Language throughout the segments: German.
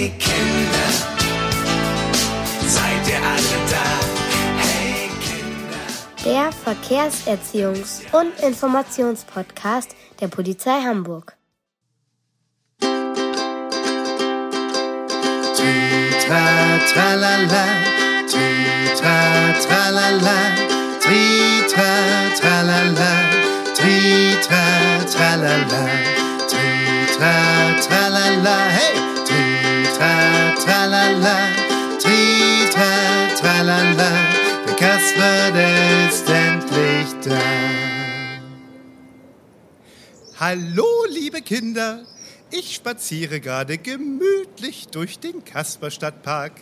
Hey Kinder, seid ihr alle da? Hey Kinder. Der Verkehrserziehungs- und Informationspodcast der Polizei Hamburg. Tritra, tralala, tritra, tralala, tritra, tralala, tritra, tralala, tritra, tralala, hey, tralala, tritra, tralala, der Kasper, der ist endlich da. Hallo, liebe Kinder. Ich spaziere gerade gemütlich durch den Kasperstadtpark.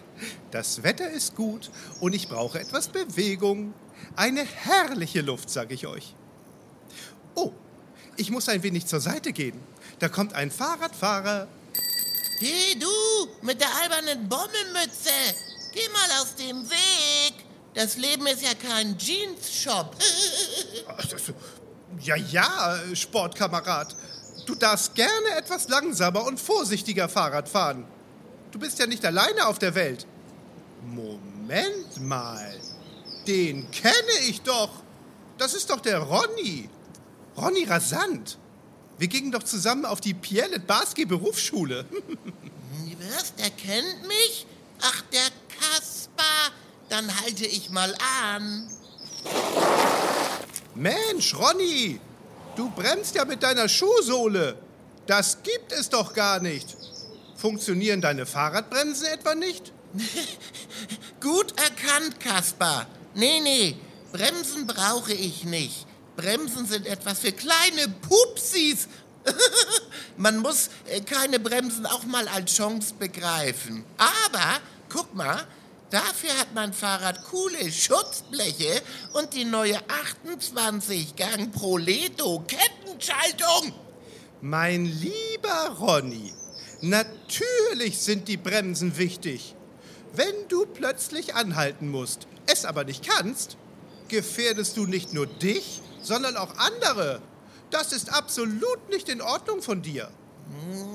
Das Wetter ist gut und ich brauche etwas Bewegung. Eine herrliche Luft, sage ich euch. Oh, ich muss ein wenig zur Seite gehen. Da kommt ein Fahrradfahrer. Hey du, mit der albernen Bommelmütze. Geh mal aus dem Weg. Das Leben ist ja kein Jeans-Shop. Ja, ja, Sportkamerad. Du darfst gerne etwas langsamer und vorsichtiger Fahrrad fahren. Du bist ja nicht alleine auf der Welt. Moment mal. Den kenne ich doch. Das ist doch der Ronny. Ronny Rasant. Wir gingen doch zusammen auf die Pierlet Barski Berufsschule. Was, der kennt mich? Ach, der Kasper. Dann halte ich mal an. Mensch, Ronny, du bremst ja mit deiner Schuhsohle. Das gibt es doch gar nicht. Funktionieren deine Fahrradbremsen etwa nicht? Gut erkannt, Kasper. Nee, nee, Bremsen brauche ich nicht. Bremsen sind etwas für kleine Pupsis. Man muss äh, keine Bremsen auch mal als Chance begreifen. Aber, guck mal, dafür hat mein Fahrrad coole Schutzbleche und die neue 28-Gang Proleto Kettenschaltung. Mein lieber Ronny, natürlich sind die Bremsen wichtig. Wenn du plötzlich anhalten musst, es aber nicht kannst, gefährdest du nicht nur dich, sondern auch andere. Das ist absolut nicht in Ordnung von dir.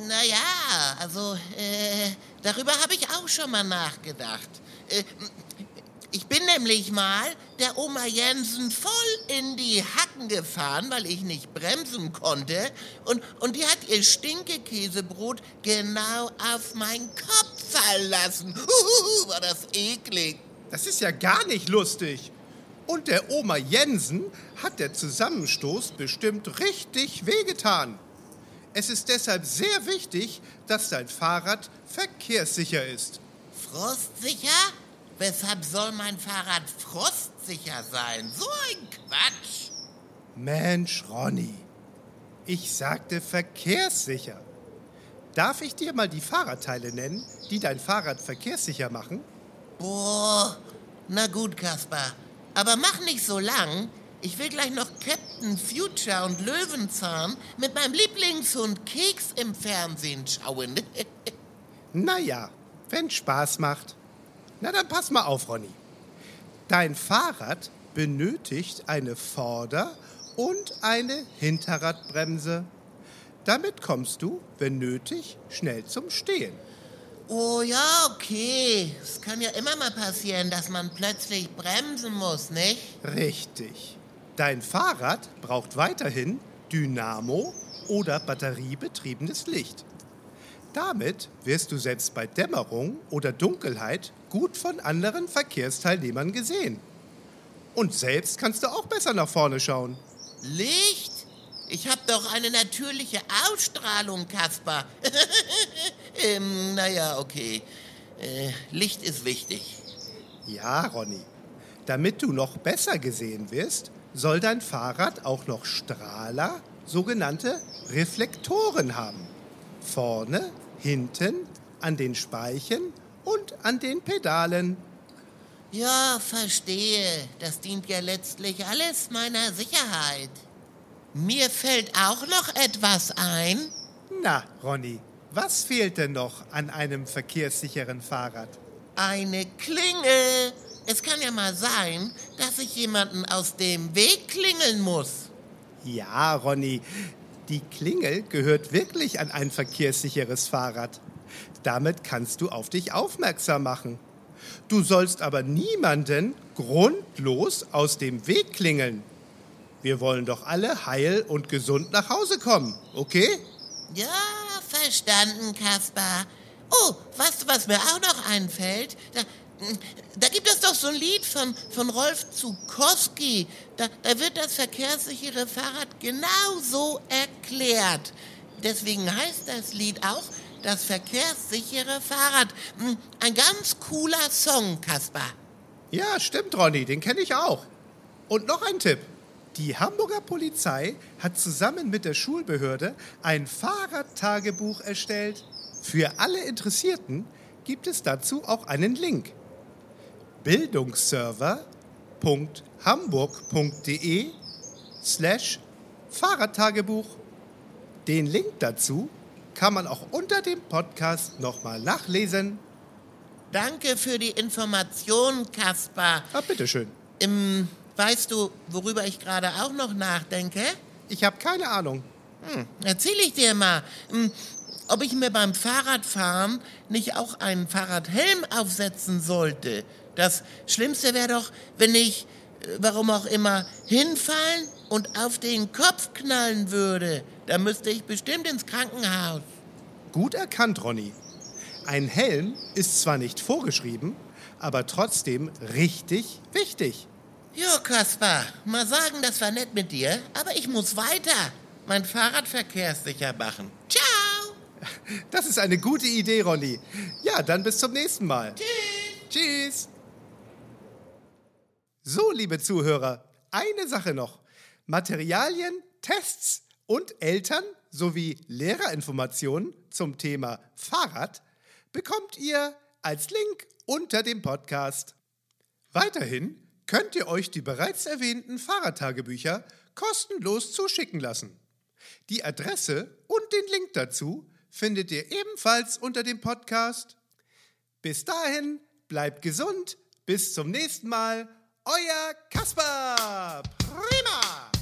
Naja, also äh, darüber habe ich auch schon mal nachgedacht. Äh, ich bin nämlich mal der Oma Jensen voll in die Hacken gefahren, weil ich nicht bremsen konnte. Und, und die hat ihr Stinkekäsebrot genau auf meinen Kopf fallen lassen. Huhuhu, war das eklig. Das ist ja gar nicht lustig. Und der Oma Jensen hat der Zusammenstoß bestimmt richtig wehgetan. Es ist deshalb sehr wichtig, dass dein Fahrrad verkehrssicher ist. Frostsicher? Weshalb soll mein Fahrrad frostsicher sein? So ein Quatsch. Mensch, Ronny, ich sagte verkehrssicher. Darf ich dir mal die Fahrradteile nennen, die dein Fahrrad verkehrssicher machen? Boah, na gut, Kaspar. Aber mach nicht so lang. Ich will gleich noch Captain Future und Löwenzahn mit meinem Lieblingshund Keks im Fernsehen schauen. Naja, wenn Spaß macht. Na dann pass mal auf, Ronny. Dein Fahrrad benötigt eine Vorder- und eine Hinterradbremse. Damit kommst du, wenn nötig, schnell zum Stehen. Oh ja, okay. Es kann ja immer mal passieren, dass man plötzlich bremsen muss, nicht? Richtig. Dein Fahrrad braucht weiterhin Dynamo oder batteriebetriebenes Licht. Damit wirst du selbst bei Dämmerung oder Dunkelheit gut von anderen Verkehrsteilnehmern gesehen. Und selbst kannst du auch besser nach vorne schauen. Licht? Ich hab doch eine natürliche Ausstrahlung, Kaspar. ähm, naja, okay. Äh, Licht ist wichtig. Ja, Ronny. Damit du noch besser gesehen wirst, soll dein Fahrrad auch noch Strahler, sogenannte Reflektoren haben. Vorne, hinten, an den Speichen und an den Pedalen. Ja, verstehe. Das dient ja letztlich alles meiner Sicherheit. Mir fällt auch noch etwas ein. Na, Ronny, was fehlt denn noch an einem verkehrssicheren Fahrrad? Eine Klingel. Es kann ja mal sein, dass ich jemanden aus dem Weg klingeln muss. Ja, Ronny, die Klingel gehört wirklich an ein verkehrssicheres Fahrrad. Damit kannst du auf dich aufmerksam machen. Du sollst aber niemanden grundlos aus dem Weg klingeln. Wir wollen doch alle heil und gesund nach Hause kommen, okay? Ja, verstanden, Kaspar. Oh, weißt du, was mir auch noch einfällt? Da, da gibt es doch so ein Lied von, von Rolf Zukowski. Da, da wird das verkehrssichere Fahrrad genau so erklärt. Deswegen heißt das Lied auch das verkehrssichere Fahrrad. Hm, Ein ganz cooler Song, Kaspar. Ja, stimmt, Ronny, den kenne ich auch. Und noch ein Tipp. Die Hamburger Polizei hat zusammen mit der Schulbehörde ein Fahrradtagebuch erstellt. Für alle Interessierten gibt es dazu auch einen Link. bildungsserver.hamburg.de slash Fahrradtagebuch. Den Link dazu kann man auch unter dem Podcast nochmal nachlesen. Danke für die Information, Kaspar. Ah, bitteschön. Ähm, weißt du, worüber ich gerade auch noch nachdenke? Ich habe keine Ahnung. Hm, erzähl ich dir mal. Hm, ob ich mir beim Fahrradfahren nicht auch einen Fahrradhelm aufsetzen sollte. Das Schlimmste wäre doch, wenn ich, äh, warum auch immer, hinfallen und auf den Kopf knallen würde. Da müsste ich bestimmt ins Krankenhaus. Gut erkannt, Ronny. Ein Helm ist zwar nicht vorgeschrieben, aber trotzdem richtig wichtig. Jo, Kaspar, mal sagen, das war nett mit dir, aber ich muss weiter. Mein Fahrrad verkehrssicher machen. Ciao! Das ist eine gute Idee, Ronny. Ja, dann bis zum nächsten Mal. Tschüss. So, liebe Zuhörer, eine Sache noch. Materialien, Tests und Eltern sowie Lehrerinformationen zum Thema Fahrrad bekommt ihr als Link unter dem Podcast. Weiterhin könnt ihr euch die bereits erwähnten Fahrradtagebücher kostenlos zuschicken lassen. Die Adresse und den Link dazu findet ihr ebenfalls unter dem Podcast. Bis dahin, bleibt gesund, bis zum nächsten Mal, euer Kasper. Prima!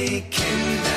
taken.